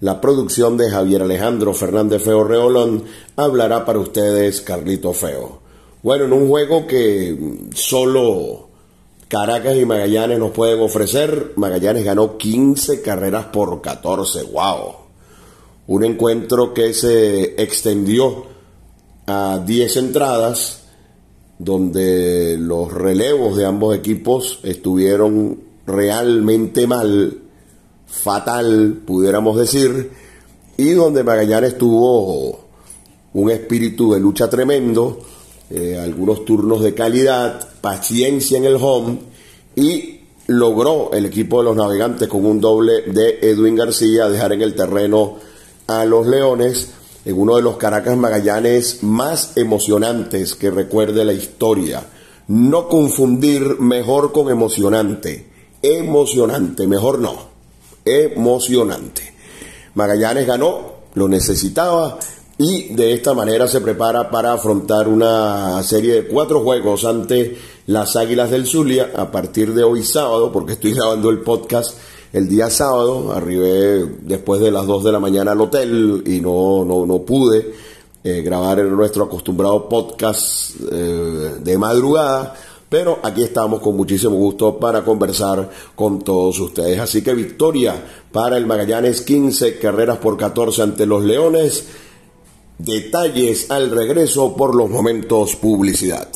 la producción de Javier Alejandro Fernández Feo Reolón hablará para ustedes Carlito Feo. Bueno, en un juego que solo Caracas y Magallanes nos pueden ofrecer, Magallanes ganó 15 carreras por 14. ¡Wow! Un encuentro que se extendió a 10 entradas, donde los relevos de ambos equipos estuvieron realmente mal fatal, pudiéramos decir, y donde Magallanes tuvo un espíritu de lucha tremendo, eh, algunos turnos de calidad, paciencia en el home y logró el equipo de los navegantes con un doble de Edwin García dejar en el terreno a los Leones en uno de los Caracas Magallanes más emocionantes que recuerde la historia. No confundir mejor con emocionante. Emocionante, mejor no emocionante. Magallanes ganó, lo necesitaba y de esta manera se prepara para afrontar una serie de cuatro juegos ante las Águilas del Zulia a partir de hoy sábado, porque estoy grabando el podcast el día sábado, arribé después de las 2 de la mañana al hotel y no, no, no pude eh, grabar nuestro acostumbrado podcast eh, de madrugada pero aquí estamos con muchísimo gusto para conversar con todos ustedes. Así que victoria para el Magallanes 15 carreras por 14 ante los Leones. Detalles al regreso por los momentos publicidad.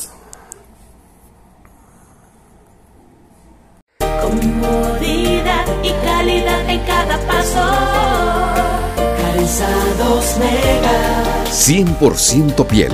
Comodidad y calidad en cada paso. Calzados Mega. 100% piel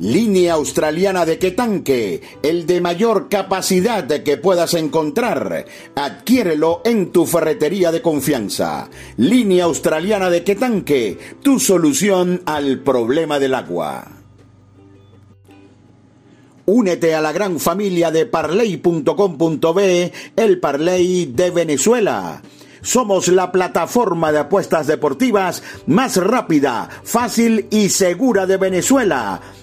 Línea australiana de Quetanque, el de mayor capacidad que puedas encontrar. Adquiérelo en tu ferretería de confianza. Línea australiana de Quetanque, tu solución al problema del agua. Únete a la gran familia de parley.com.be, el Parley de Venezuela. Somos la plataforma de apuestas deportivas más rápida, fácil y segura de Venezuela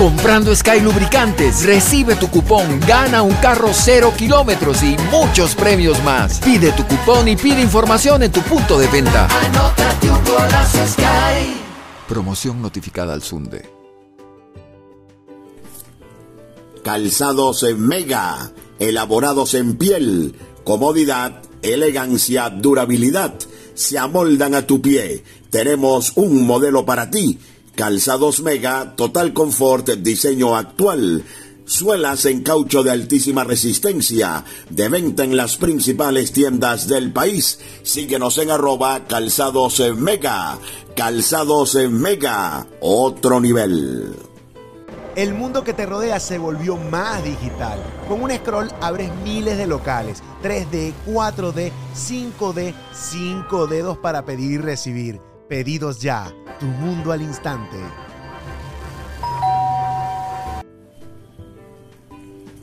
Comprando Sky Lubricantes, recibe tu cupón, gana un carro cero kilómetros y muchos premios más. Pide tu cupón y pide información en tu punto de venta. Promoción notificada al Sunde. Calzados en Mega, elaborados en piel, comodidad, elegancia, durabilidad, se amoldan a tu pie. Tenemos un modelo para ti Calzados Mega, total confort, diseño actual. Suelas en caucho de altísima resistencia, de venta en las principales tiendas del país. Síguenos en arroba calzados mega. Calzados mega, otro nivel. El mundo que te rodea se volvió más digital. Con un scroll abres miles de locales, 3D, 4D, 5D, 5 dedos para pedir y recibir. Pedidos ya tu mundo al instante.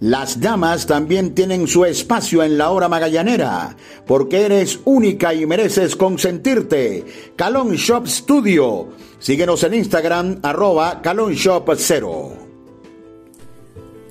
Las damas también tienen su espacio en la hora magallanera, porque eres única y mereces consentirte. Calon Shop Studio. Síguenos en Instagram, arroba calonshop0.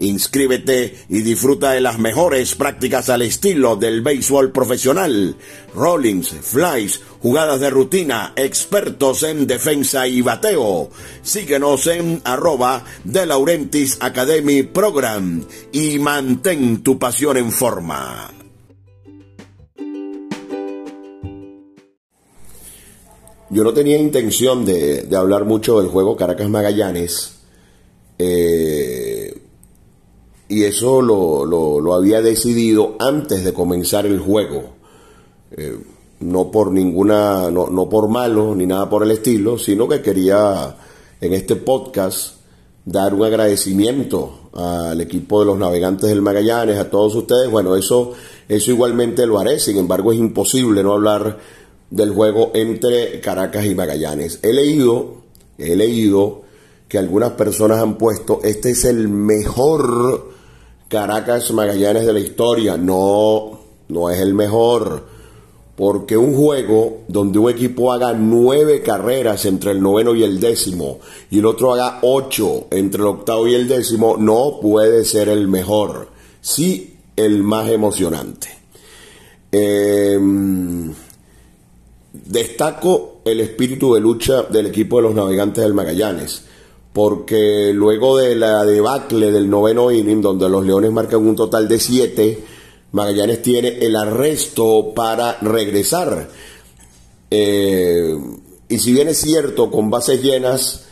Inscríbete y disfruta de las mejores prácticas al estilo del béisbol profesional. Rollings, flies, jugadas de rutina, expertos en defensa y bateo. Síguenos en arroba de Laurentis Academy Program y mantén tu pasión en forma. Yo no tenía intención de, hablar mucho del juego Caracas Magallanes. Eh, y eso lo, había decidido antes de comenzar el juego. Eh, no por ninguna, no, no por malo ni nada por el estilo, sino que quería en este podcast dar un agradecimiento al equipo de los navegantes del Magallanes, a todos ustedes. Bueno, eso, eso igualmente lo haré, sin embargo es imposible no hablar del juego entre Caracas y Magallanes. He leído, he leído que algunas personas han puesto, este es el mejor Caracas Magallanes de la historia. No, no es el mejor. Porque un juego donde un equipo haga nueve carreras entre el noveno y el décimo y el otro haga ocho entre el octavo y el décimo no puede ser el mejor. Sí, el más emocionante. Em, destaco el espíritu de lucha del equipo de los navegantes del Magallanes, porque luego de la debacle del noveno inning, donde los Leones marcan un total de siete, Magallanes tiene el arresto para regresar. Eh, y si bien es cierto, con bases llenas,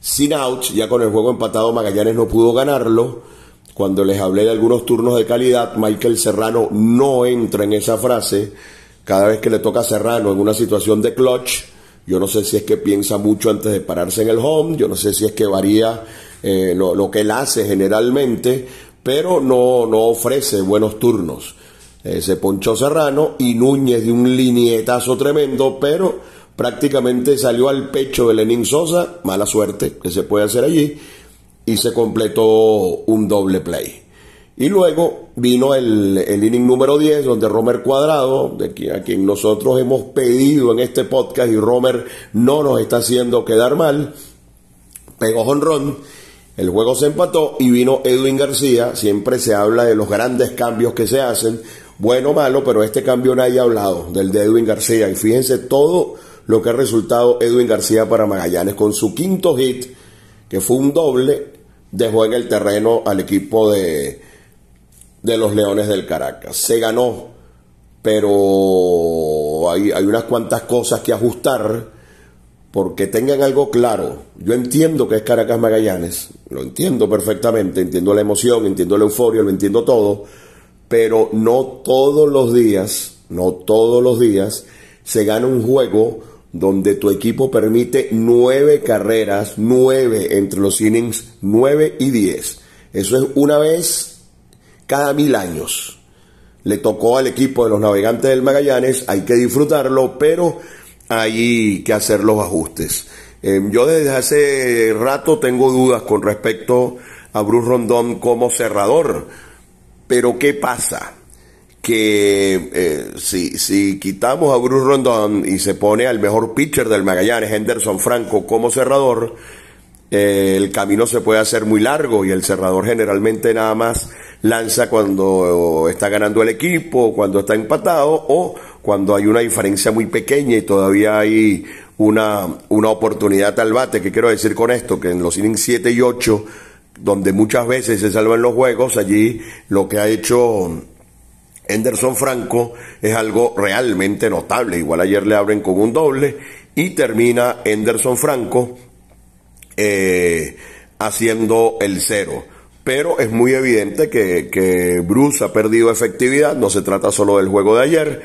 sin outs, ya con el juego empatado, Magallanes no pudo ganarlo. Cuando les hablé de algunos turnos de calidad, Michael Serrano no entra en esa frase. Cada vez que le toca a Serrano en una situación de clutch, yo no sé si es que piensa mucho antes de pararse en el home, yo no sé si es que varía eh, lo, lo, que él hace generalmente, pero no, no ofrece buenos turnos. Eh, se ponchó Serrano y Núñez de un linietazo tremendo, pero prácticamente salió al pecho de Lenín Sosa, mala suerte que se puede hacer allí, y se completó un doble play. Y luego vino el, inning número 10, donde Romer Cuadrado, de quien, a quien nosotros hemos pedido en este podcast, y Romer no nos está haciendo quedar mal, pegó honrón el juego se empató y vino Edwin García. Siempre se habla de los grandes cambios que se hacen, bueno o malo, pero este cambio nadie ha hablado del de Edwin García. Y fíjense todo lo que ha resultado Edwin García para Magallanes con su quinto hit, que fue un doble, dejó en el terreno al equipo de, de los Leones del Caracas. Se ganó, pero hay, hay unas cuantas cosas que ajustar porque tengan algo claro. Yo entiendo que es Caracas Magallanes, lo entiendo perfectamente, entiendo la emoción, entiendo la euforia, lo entiendo todo, pero no todos los días, no todos los días se gana un juego donde tu equipo permite nueve carreras, nueve entre los innings, nueve y diez. Eso es una vez cada mil años. Le tocó al equipo de los navegantes del Magallanes, hay que disfrutarlo, pero hay que hacer los ajustes. Eh, yo desde hace rato tengo dudas con respecto a Bruce Rondón como cerrador, pero ¿qué pasa? Que eh, si, si quitamos a Bruce Rondón y se pone al mejor pitcher del Magallanes, Henderson Franco, como cerrador, el camino se puede hacer muy largo y el cerrador generalmente nada más lanza cuando está ganando el equipo, cuando está empatado o cuando hay una diferencia muy pequeña y todavía hay una, una oportunidad al bate. ¿Qué quiero decir con esto? Que en los innings 7 y 8, donde muchas veces se salvan los juegos, allí lo que ha hecho Henderson Franco es algo realmente notable. Igual ayer le abren con un doble y termina Henderson Franco eh, haciendo el cero. Pero es muy evidente que, que, Bruce ha perdido efectividad, no se trata solo del juego de ayer,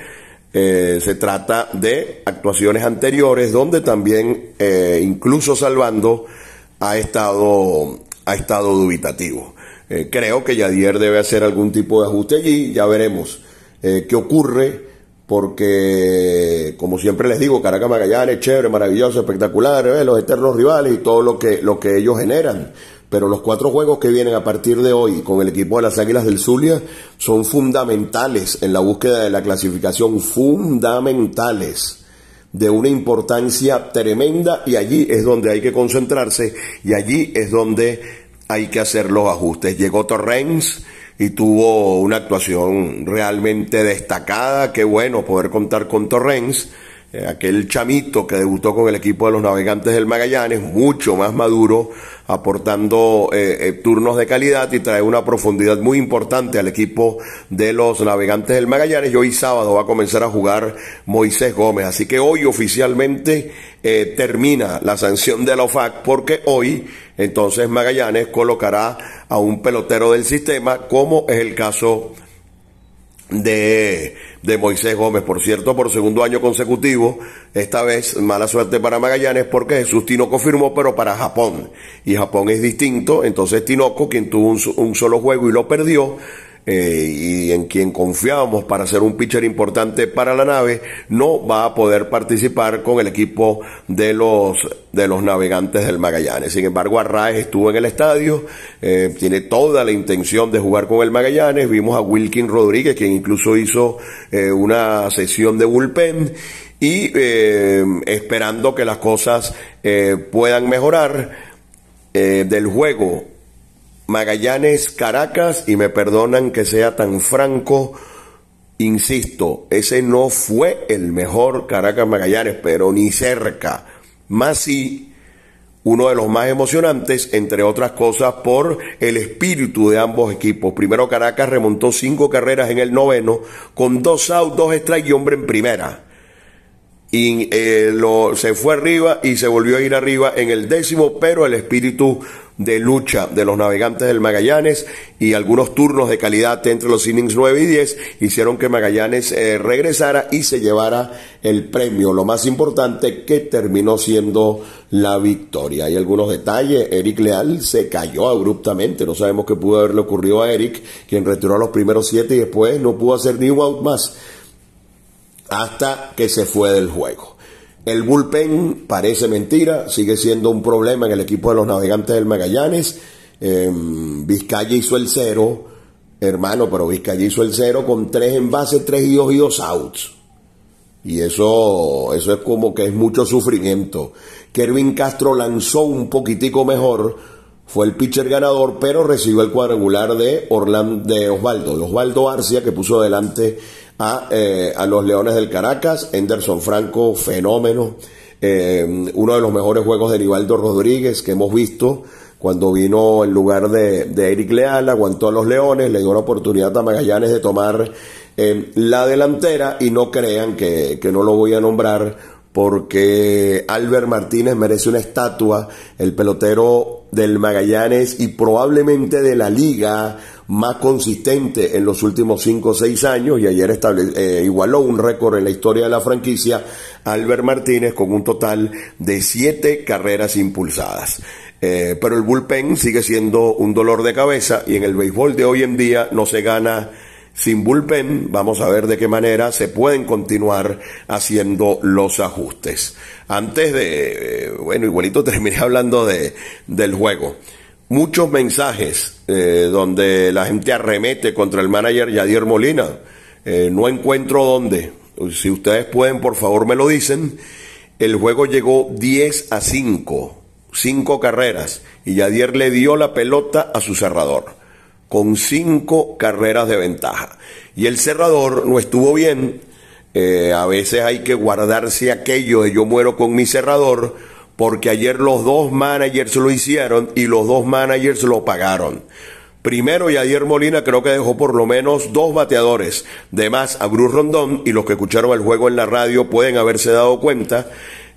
eh, se trata de actuaciones anteriores donde también, eh, incluso salvando, ha estado, ha estado dubitativo. Creo que Yadier debe hacer algún tipo de ajuste allí, ya veremos qué ocurre, porque como siempre les digo, Caracas Magallanes, chévere, maravilloso, espectacular, eh, los eternos rivales y todo lo que, lo que ellos generan pero los cuatro juegos que vienen a partir de hoy con el equipo de las Águilas del Zulia son fundamentales en la búsqueda de la clasificación, fundamentales, de una importancia tremenda y allí es donde hay que concentrarse y allí es donde hay que hacer los ajustes. Llegó Torrens y tuvo una actuación realmente destacada, qué bueno poder contar con Torrens eh, aquel chamito que debutó con el equipo de los navegantes del Magallanes, mucho más maduro, aportando eh, eh, turnos de calidad y trae una profundidad muy importante al equipo de los navegantes del Magallanes. Y hoy sábado va a comenzar a jugar Moisés Gómez. Así que hoy oficialmente termina la sanción de la OFAC porque hoy entonces Magallanes colocará a un pelotero del sistema como es el caso de, de, Moisés Gómez, por cierto, por segundo año consecutivo. Esta vez mala suerte para Magallanes porque Jesús Tinoco firmó, pero para Japón. Y Japón es distinto, entonces Tinoco, quien tuvo un, un solo juego y lo perdió, eh, y en quien confiábamos para ser un pitcher importante para la nave, no va a poder participar con el equipo de los, de los navegantes del Magallanes. Sin embargo, Arraez estuvo en el estadio, eh, tiene toda la intención de jugar con el Magallanes. Vimos a Wilkin Rodríguez, quien incluso hizo eh, una sesión de bullpen y esperando que las cosas puedan mejorar del juego Magallanes Caracas, y me perdonan que sea tan franco, insisto, ese no fue el mejor Caracas Magallanes, pero ni cerca. Más sí, uno de los más emocionantes, entre otras cosas, por el espíritu de ambos equipos. Primero Caracas remontó cinco carreras en el noveno, con dos outs, dos strikes y hombre en primera. Y eh, lo, se fue arriba y se volvió a ir arriba en el décimo, pero el espíritu de lucha de los navegantes del Magallanes y algunos turnos de calidad entre los innings 9 y 10 hicieron que Magallanes eh, regresara y se llevara el premio, lo más importante que terminó siendo la victoria. Hay algunos detalles, Eric Leal se cayó abruptamente, no sabemos qué pudo haberle ocurrido a Eric, quien retiró a los primeros siete y después no pudo hacer ni un out más hasta que se fue del juego. El bullpen parece mentira, sigue siendo un problema en el equipo de los navegantes del Magallanes. Em, Vizcaya hizo el cero, hermano, pero Vizcaya hizo el cero con tres envases, tres y dos y dos outs. Y eso, eso es como que es mucho sufrimiento. Kervin Castro lanzó un poquitico mejor, fue el pitcher ganador, pero recibió el cuadrangular de Orlando, de Osvaldo, de Osvaldo Arcia, que puso adelante eh, a, los Leones del Caracas, Henderson Franco, fenómeno, eh, uno de los mejores juegos de Rivaldo Rodríguez que hemos visto cuando vino en lugar de, Eric Leal, aguantó a los Leones, le dio la oportunidad a Magallanes de tomar eh, la delantera. Y no crean que, que no lo voy a nombrar porque Albert Martínez merece una estatua, el pelotero del Magallanes y probablemente de la liga más consistente en los últimos 5 o 6 años y ayer eh, igualó un récord en la historia de la franquicia Albert Martínez con un total de 7 carreras impulsadas. Eh, pero el bullpen sigue siendo un dolor de cabeza y en el béisbol de hoy en día no se gana sin bullpen. Vamos a ver de qué manera se pueden continuar haciendo los ajustes. Antes de, eh, bueno, igualito terminé hablando de, del juego muchos mensajes eh, donde la gente arremete contra el manager Yadier Molina. Eh, no encuentro dónde. Si ustedes pueden, por favor, me lo dicen. El juego llegó 10 a 5, 5 carreras, y Yadier le dio la pelota a su cerrador, con 5 carreras de ventaja. Y el cerrador no estuvo bien. Eh, a veces hay que guardarse aquello de yo muero con mi cerrador porque ayer los dos managers lo hicieron y los dos managers lo pagaron. Primero, y ayer Molina creo que dejó por lo menos dos bateadores de más a Bruce Rondón y los que escucharon el juego en la radio pueden haberse dado cuenta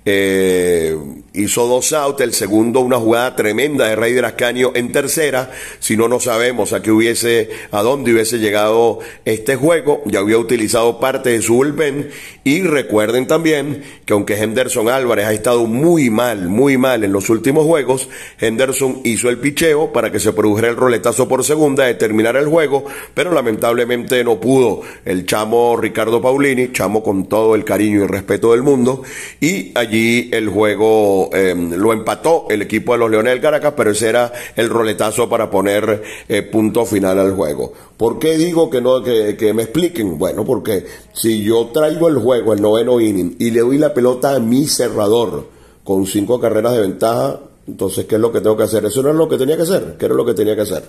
eh, hizo dos outs, el segundo una jugada tremenda de Rey de Ascanio en tercera, si no no sabemos a qué hubiese, a dónde hubiese llegado este juego, ya había utilizado parte de su bullpen. Y recuerden también que aunque Henderson Álvarez ha estado muy mal, muy mal en los últimos juegos, Henderson hizo el picheo para que se produjera el roletazo por segunda de terminar el juego, pero lamentablemente no pudo. El chamo Ricardo Paulini, chamo con todo el cariño y respeto del mundo, y allí allí el juego em, lo empató el equipo de los Leones del Caracas, pero ese era el roletazo para poner eh, punto final al juego. ¿Por qué digo que no que, que, me expliquen? Bueno, porque si yo traigo el juego, el noveno inning, y le doy la pelota a mi cerrador con cinco carreras de ventaja, entonces, ¿qué es lo que tengo que hacer? Eso no es lo que tenía que hacer. ¿Qué era lo que tenía que hacer?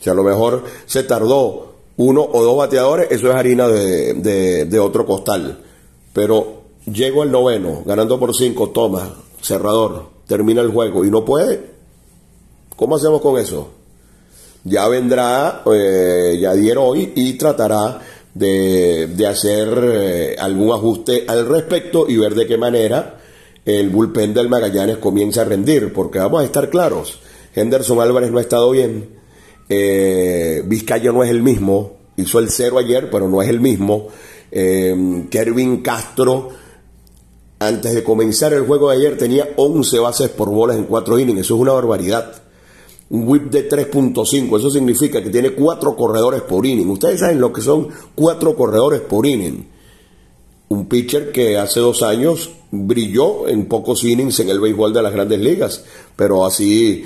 Si a lo mejor se tardó uno o dos bateadores, eso es harina de, de, de otro costal. Pero Llego al noveno, ganando por cinco, toma, cerrador, termina el juego y no puede. ¿Cómo hacemos con eso? Ya vendrá eh, Yadier hoy y tratará de, de hacer eh, algún ajuste al respecto y ver de qué manera el bullpen del Magallanes comienza a rendir, porque vamos a estar claros, Henderson Álvarez no ha estado bien, eh, Vizcaya no es el mismo, hizo el cero ayer, pero no es el mismo, eh, Kervin Castro antes de comenzar el juego de ayer tenía 11 bases por bolas en 4 innings. Eso es una barbaridad. un whip de 3.5. Eso significa que tiene cuatro corredores por inning. Ustedes saben lo que son cuatro corredores por inning. Un pitcher que hace dos años brilló en pocos innings en el béisbol de las grandes ligas, pero así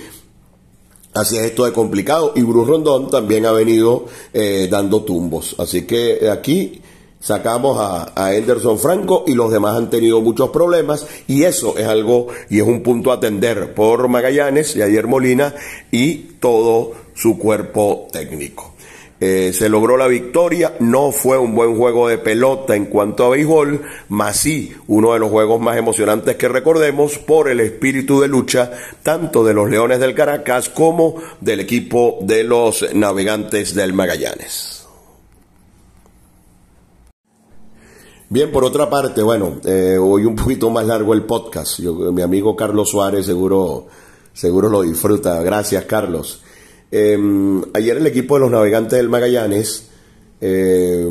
Así es esto de complicado. Y Bruce Rondón también ha venido eh, dando tumbos. Así que aquí sacamos a, a, Anderson Franco y los demás han tenido muchos problemas y eso es algo y es un punto a atender por Magallanes y ayer Molina y todo su cuerpo técnico. Eh, se logró la victoria, no fue un buen juego de pelota en cuanto a béisbol, más sí uno de los juegos más emocionantes que recordemos por el espíritu de lucha tanto de los Leones del Caracas como del equipo de los Navegantes del Magallanes. Bien, por otra parte, bueno, eh, hoy un poquito más largo el podcast. Yo, mi amigo Carlos Suárez seguro, seguro lo disfruta. Gracias, Carlos. Eh, ayer el equipo de los navegantes del Magallanes eh,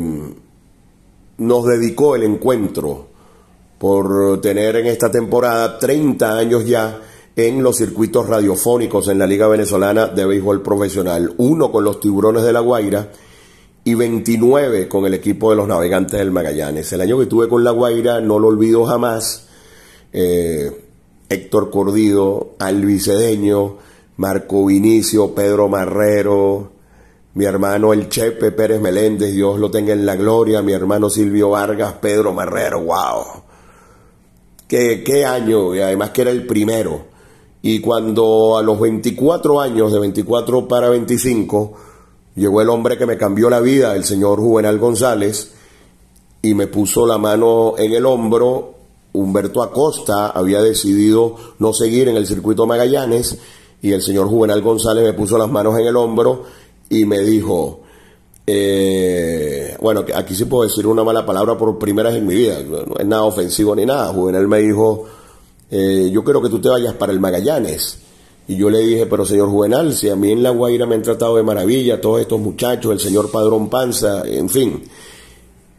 nos dedicó el encuentro por tener en esta temporada 30 años ya en los circuitos radiofónicos en la Liga Venezolana de Béisbol Profesional. Uno con los Tiburones de la Guaira y 29 con el equipo de los Navegantes del Magallanes. El año que tuve con la Guaira no lo olvido jamás. Eh, Héctor Cordido, Alvicedeño, Marco Vinicio, Pedro Marrero, mi hermano el Chepe Pérez Meléndez, Dios lo tenga en la gloria, mi hermano Silvio Vargas, Pedro Marrero, wow. Qué, qué año, y además que era el primero. Y cuando a los 24 años, de 24 para 25, llegó el hombre que me cambió la vida, el señor Juvenal González, y me puso la mano en el hombro. Humberto Acosta había decidido no seguir en el circuito Magallanes y el señor Juvenal González me puso las manos en el hombro y me dijo, eh, bueno, aquí sí puedo decir una mala palabra por primera vez en mi vida, no es nada ofensivo ni nada. Juvenal me dijo, eh, yo quiero que tú te vayas para el Magallanes. Y yo le dije, pero señor Juvenal, si a mí en La Guaira me han tratado de maravilla, todos estos muchachos, el señor Padrón Panza, en fin.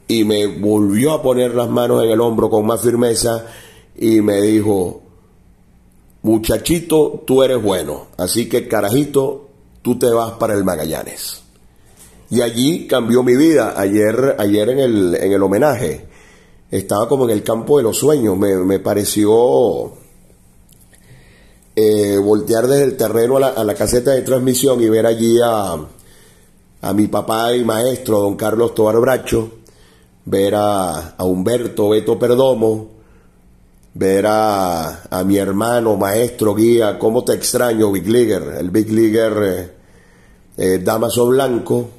Y me volvió a poner las manos en el hombro con más firmeza y me dijo, muchachito, tú eres bueno, así que carajito, tú te vas para el Magallanes. Y allí cambió mi vida. Ayer, ayer en el, en el homenaje, estaba como en el campo de los sueños. Me, pareció eh, voltear desde el terreno a la, caseta de transmisión y ver allí a, a mi papá y maestro, don Carlos Tobar Bracho, ver a, a Humberto Beto Perdomo, ver a, mi hermano, maestro, guía, cómo te extraño, Big Leaguer, el Big Leaguer eh, eh, Damaso Blanco,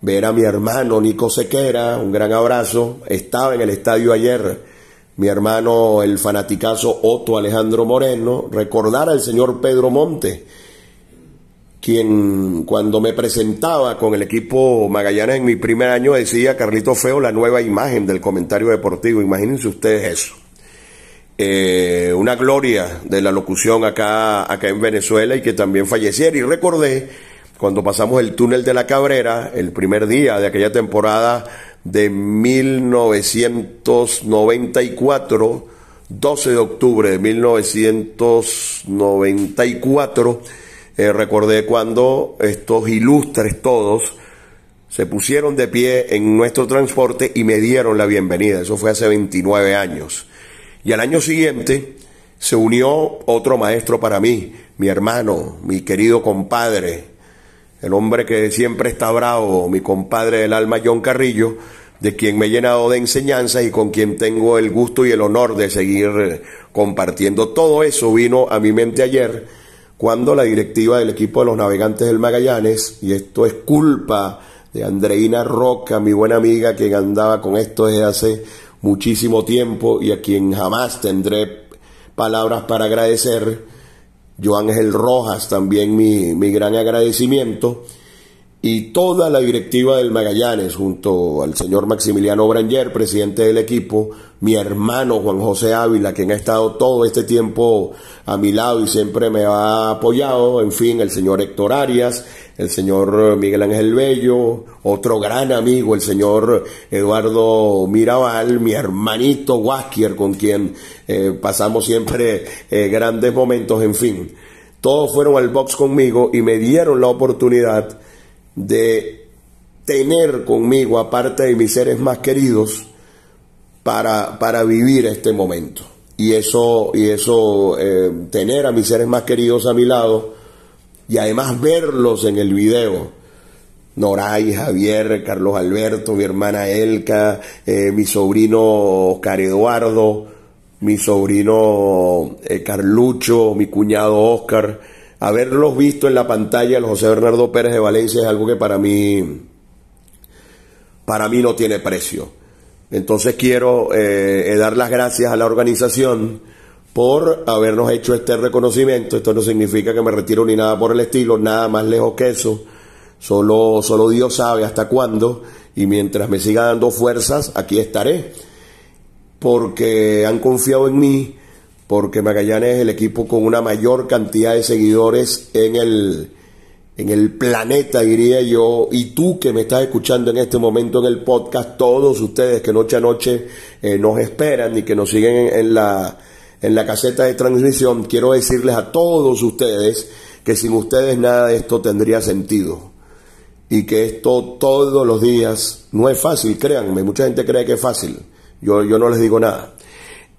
ver a mi hermano Nico Sequera, un gran abrazo, estaba en el estadio ayer, mi hermano el fanaticazo Otto Alejandro Moreno, recordar al señor Pedro Monte, quien cuando me presentaba con el equipo Magallanes en mi primer año decía Carlito Feo la nueva imagen del comentario deportivo, imagínense ustedes eso. Eh, una gloria de la locución acá, acá en Venezuela y que también falleciera. Y recordé cuando pasamos el túnel de la Cabrera, el primer día de aquella temporada de 1994, 12 de octubre de 1994, eh, recordé cuando estos ilustres todos se pusieron de pie en nuestro transporte y me dieron la bienvenida. Eso fue hace 29 años. Y al año siguiente se unió otro maestro para mí, mi hermano, mi querido compadre, el hombre que siempre está bravo, mi compadre del alma John Carrillo, de quien me he llenado de enseñanzas y con quien tengo el gusto y el honor de seguir compartiendo. Todo eso vino a mi mente ayer cuando la directiva del equipo de los navegantes del Magallanes, y esto es culpa de Andreina Roca, mi buena amiga, quien andaba con esto desde hace muchísimo tiempo y a quien jamás tendré palabras para agradecer. Joan Ángel Rojas, también mi, mi gran agradecimiento. Y toda la directiva del Magallanes, junto al señor Maximiliano Branger, presidente del equipo, mi hermano Juan José Ávila, quien ha estado todo este tiempo a mi lado y siempre me ha apoyado, en fin, el señor Héctor Arias, el señor Miguel Ángel Bello, otro gran amigo, el señor Eduardo Mirabal, mi hermanito Waskier, con quien eh, pasamos siempre eh, grandes momentos, en fin. todos fueron al box conmigo y me dieron la oportunidad de tener conmigo, aparte de mis seres más queridos, para, para vivir este momento. Y eso, y eso eh, tener a mis seres más queridos a mi lado y además verlos en el video. Noray, Javier, Carlos Alberto, mi hermana Elka, eh, mi sobrino Oscar Eduardo, mi sobrino eh, Carlucho, mi cuñado Oscar. Haberlos visto en la pantalla, el José Bernardo Pérez de Valencia, es algo que para mí, para mí no tiene precio. Entonces quiero eh, dar las gracias a la organización por habernos hecho este reconocimiento. Esto no significa que me retiro ni nada por el estilo, nada más lejos que eso. Solo, solo Dios sabe hasta cuándo. Y mientras me siga dando fuerzas, aquí estaré. Porque han confiado en mí, porque Magallanes es el equipo con una mayor cantidad de seguidores en el, en el planeta, diría yo, y tú que me estás escuchando en este momento en el podcast, todos ustedes que noche a noche eh, nos esperan y que nos siguen en la, en la caseta de transmisión, quiero decirles a todos ustedes que sin ustedes nada de esto tendría sentido. Y que esto todos los días no es fácil, créanme, mucha gente cree que es fácil. Yo, yo no les digo nada.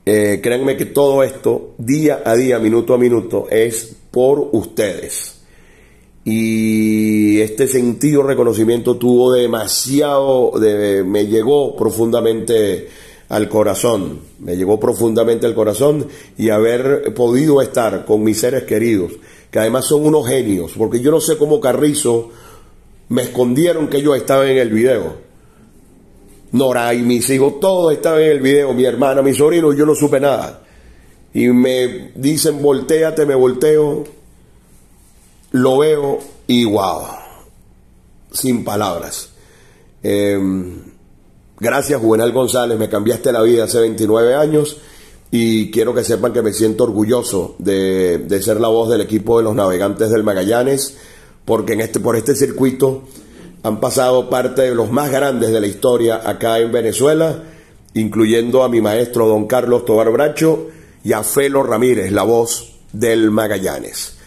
Eh, créanme que todo esto, día a día, minuto a minuto, es por ustedes. Y este sentido reconocimiento tuvo demasiado, de, me llegó profundamente al corazón, me llegó profundamente al corazón y haber podido estar con mis seres queridos, que además son unos genios, porque yo no sé cómo Carrizo me escondieron que yo estaba en el video. Nora y mis hijos, todos estaban en el video, mi hermana, mi sobrino, yo no supe nada. Y me dicen, volteate, me volteo, lo veo y wow, sin palabras. Em, Gracias, Juvenal González, me cambiaste la vida hace 29 años y quiero que sepan que me siento orgulloso de, ser la voz del equipo de los navegantes del Magallanes, porque en este, por este circuito han pasado parte de los más grandes de la historia acá en Venezuela, incluyendo a mi maestro don Carlos Tobar Bracho y a Felo Ramírez, la voz del Magallanes.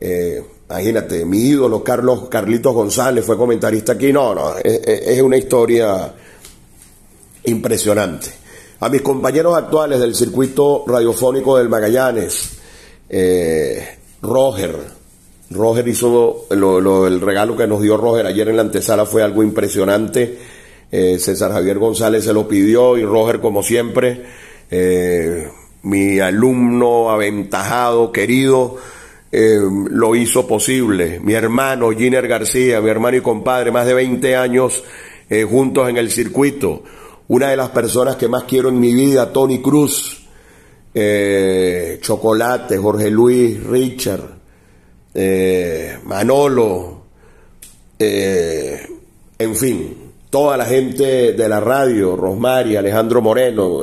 Eh, imagínate, mi ídolo Carlos Carlitos González fue comentarista aquí. No, no, es una historia impresionante. A mis compañeros actuales del circuito radiofónico del Magallanes, eh, Roger, Roger hizo el regalo que nos dio Roger ayer en la antesala fue algo impresionante. Eh, César Javier González se lo pidió y Roger, como siempre, eh, mi alumno aventajado, querido, lo hizo posible. Mi hermano Giner García, mi hermano y compadre, más de 20 años juntos en el circuito una de las personas que más quiero en mi vida, Tony Cruz, eh, Chocolate, Jorge Luis, Richard, eh, Manolo, eh, en fin, toda la gente de la radio, Rosmari, Alejandro Moreno,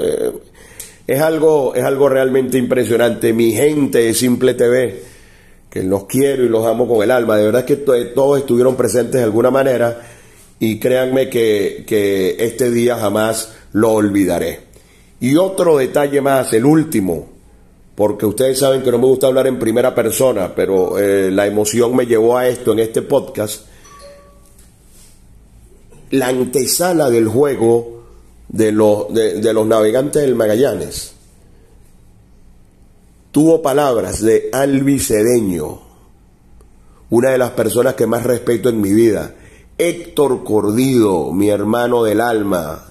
es, algo, es algo realmente impresionante. Mi gente de Simple TV, que los quiero y los amo con el alma, de verdad que todos estuvieron presentes de alguna manera y créanme que, este día jamás lo olvidaré. Y otro detalle más, el último, porque ustedes saben que no me gusta hablar en primera persona, pero eh, la emoción me llevó a esto en este podcast. La antesala del juego de los, de los navegantes del Magallanes tuvo palabras de Albi Cedeño, una de las personas que más respeto en mi vida Héctor Cordido, mi hermano del alma,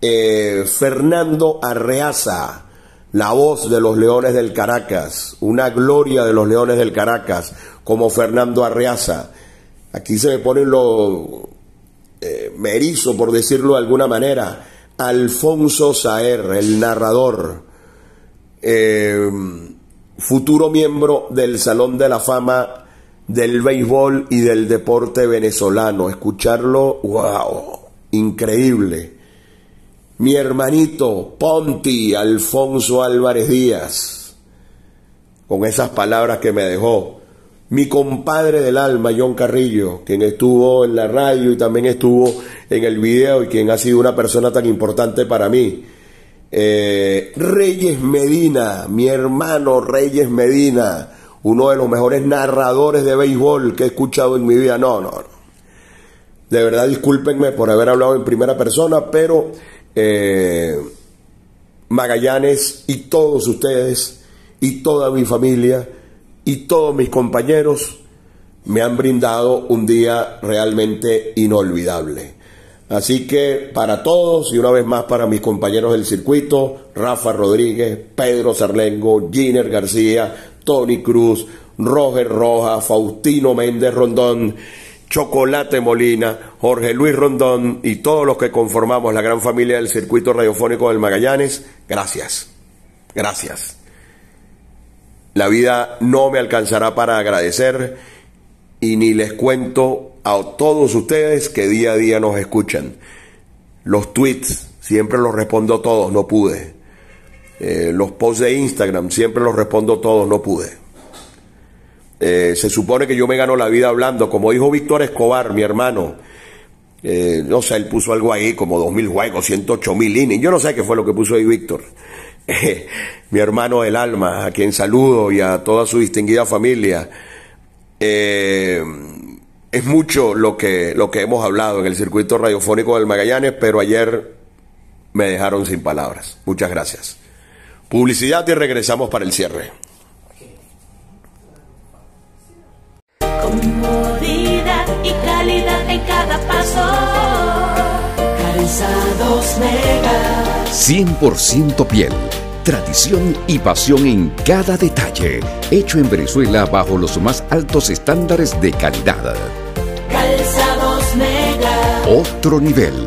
eh, Fernando Arreaza, la voz de los Leones del Caracas, una gloria de los Leones del Caracas, como Fernando Arreaza. Aquí se me pone lo eh, merizo, por decirlo de alguna manera, Alfonso Saer, el narrador, eh, futuro miembro del Salón de la Fama del béisbol y del deporte venezolano. Escucharlo, wow, increíble. Mi hermanito Ponti, Alfonso Álvarez Díaz, con esas palabras que me dejó. Mi compadre del alma, John Carrillo, quien estuvo en la radio y también estuvo en el video y quien ha sido una persona tan importante para mí. Eh, Reyes Medina, mi hermano Reyes Medina, uno de los mejores narradores de béisbol que he escuchado en mi vida. No, no, no. De verdad, discúlpenme por haber hablado en primera persona, pero eh, Magallanes y todos ustedes y toda mi familia y todos mis compañeros me han brindado un día realmente inolvidable. Así que para todos y una vez más para mis compañeros del circuito, Rafa Rodríguez, Pedro Sarlengo, Giner García, Tony Cruz, Roger Roja, Faustino Méndez Rondón, Chocolate Molina, Jorge Luis Rondón y todos los que conformamos la gran familia del circuito radiofónico del Magallanes, gracias, gracias. La vida no me alcanzará para agradecer y ni les cuento a todos ustedes que día a día nos escuchan. Los tweets siempre los respondo todos, no pude. Eh, los posts de Instagram siempre los respondo todos, no pude. Eh, se supone que yo me gano la vida hablando, como dijo Víctor Escobar, mi hermano. Eh, no sé, él puso algo ahí como 2.000 juegos, 108 mil innings. Yo no sé qué fue lo que puso ahí Víctor. mi hermano del alma, a quien saludo y a toda su distinguida familia. Es mucho lo que, lo que hemos hablado en el circuito radiofónico del Magallanes, pero ayer me dejaron sin palabras. Muchas gracias. Publicidad y regresamos para el cierre. Comodidad y calidad en cada paso. Calzados Mega. 100% piel Tradición y pasión en cada detalle, hecho en Venezuela bajo los más altos estándares de calidad. Calzados Mega. Otro nivel.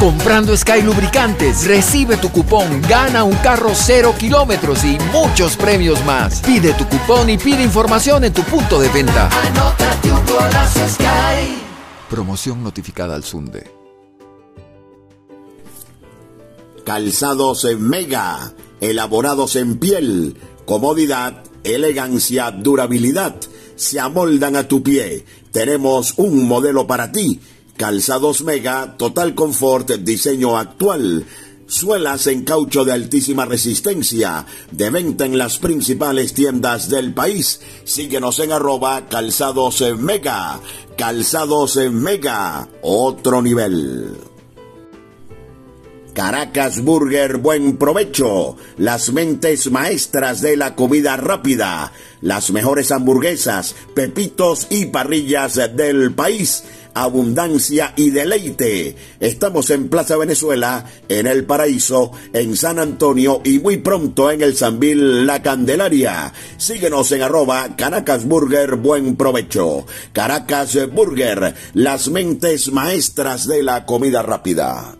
Comprando Sky Lubricantes, recibe tu cupón, gana un carro cero kilómetros y muchos premios más. Pide tu cupón y pide información en tu punto de venta. Anótate un golazo Sky. Promoción notificada al Sunde. Calzados en Mega, elaborados en piel, comodidad, elegancia, durabilidad, se amoldan a tu pie. Tenemos un modelo para ti Calzados Mega, total confort, diseño actual. Suelas en caucho de altísima resistencia, de venta en las principales tiendas del país. Síguenos en arroba calzados mega. Calzados mega, otro nivel. Caracas Burger Buen Provecho, las mentes maestras de la comida rápida, las mejores hamburguesas, pepitos y parrillas del país abundancia y deleite. Estamos en Plaza Venezuela, en El Paraíso, en San Antonio y muy pronto en el Sanvil La Candelaria. Síguenos en arroba Caracas Burger Buen Provecho. Caracas Burger, las mentes maestras de la comida rápida.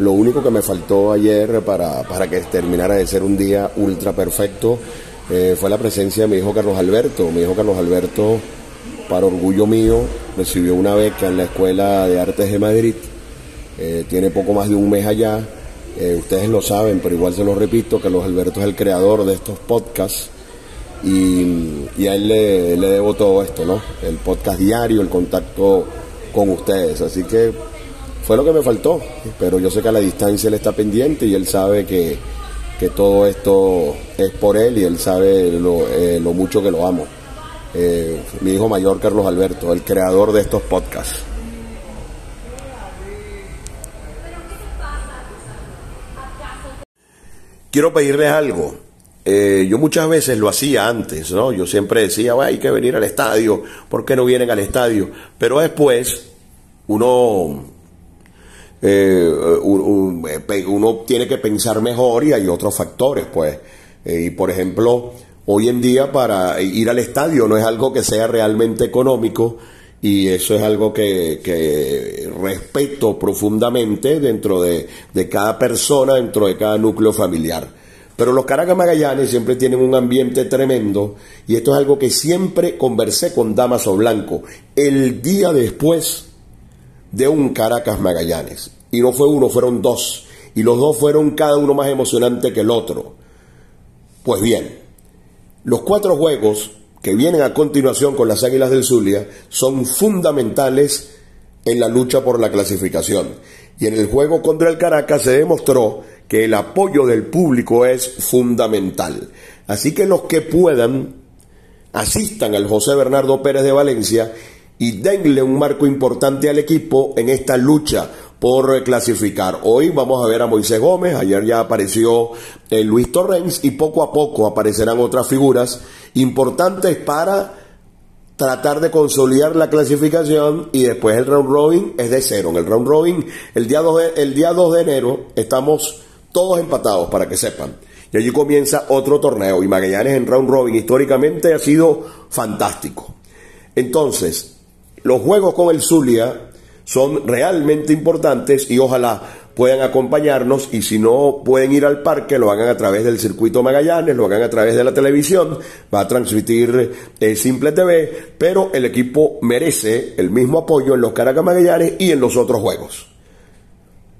lo único que me faltó ayer para, para que terminara de ser un día ultra perfecto eh, fue la presencia de mi hijo Carlos Alberto. Mi hijo Carlos Alberto, para orgullo mío, recibió una beca en la Escuela de Artes de Madrid. Eh, tiene poco más de un mes allá. Eh, ustedes lo saben, pero igual se lo repito, Carlos Alberto es el creador de estos podcasts. Y, y a él le, le debo todo esto, ¿no? El podcast diario, el contacto con ustedes. Así que fue lo que me faltó, pero yo sé que a la distancia él está pendiente y él sabe que, todo esto es por él y él sabe lo, eh, mucho que lo amo. Eh, mi hijo mayor, Carlos Alberto, el creador de estos podcasts. Quiero pedirles algo. Eh, yo muchas veces lo hacía antes, ¿no? Yo siempre decía, hay que venir al estadio, ¿por qué no vienen al estadio? Pero después uno eh, eh, uno tiene que pensar mejor y hay otros factores, pues. Eh, y por ejemplo, hoy en día para ir al estadio no es algo que sea realmente económico y eso es algo que, respeto profundamente dentro de, de, cada persona, dentro de cada núcleo familiar. Pero los Caracas Magallanes siempre tienen un ambiente tremendo y esto es algo que siempre conversé con Damaso Blanco el día después de un Caracas Magallanes. Y no fue uno, fueron dos. Y los dos fueron cada uno más emocionante que el otro. Pues bien, los cuatro juegos que vienen a continuación con las Águilas del Zulia son fundamentales en la lucha por la clasificación. Y en el juego contra el Caracas se demostró que el apoyo del público es fundamental. Así que los que puedan, asistan al José Bernardo Pérez de Valencia y denle un marco importante al equipo en esta lucha por clasificar. Hoy vamos a ver a Moisés Gómez, ayer ya apareció eh, Luis Torrens y poco a poco aparecerán otras figuras importantes para tratar de consolidar la clasificación y después el round robin es de cero. En el round robin, el día 2 de, el día 2 de enero estamos todos empatados para que sepan. Y allí comienza otro torneo y Magallanes en round robin históricamente ha sido fantástico. Entonces, los juegos con el Zulia son realmente importantes y ojalá puedan acompañarnos y si no pueden ir al parque, lo hagan a través del circuito Magallanes, lo hagan a través de la televisión, va a transmitir eh, Simple TV, pero el equipo merece el mismo apoyo en los Caracas Magallanes y en los otros juegos.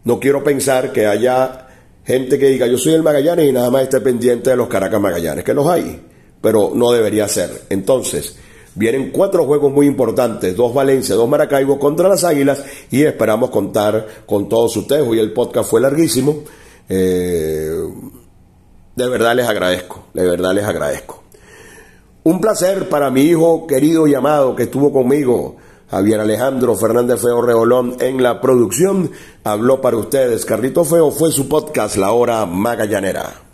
No quiero pensar que haya gente que diga yo soy el Magallanes y nada más esté pendiente de los Caracas Magallanes, que los hay, pero no debería ser. Entonces, Vienen cuatro juegos muy importantes, dos Valencia, dos Maracaibo contra las Águilas y esperamos contar con todos ustedes. Hoy el podcast fue larguísimo. Eh, de verdad les agradezco, de verdad les agradezco. Un placer para mi hijo querido y amado que estuvo conmigo, Javier Alejandro Fernández Feo Reolón en la producción. Habló para ustedes. Carlito Feo fue su podcast La Hora Magallanera.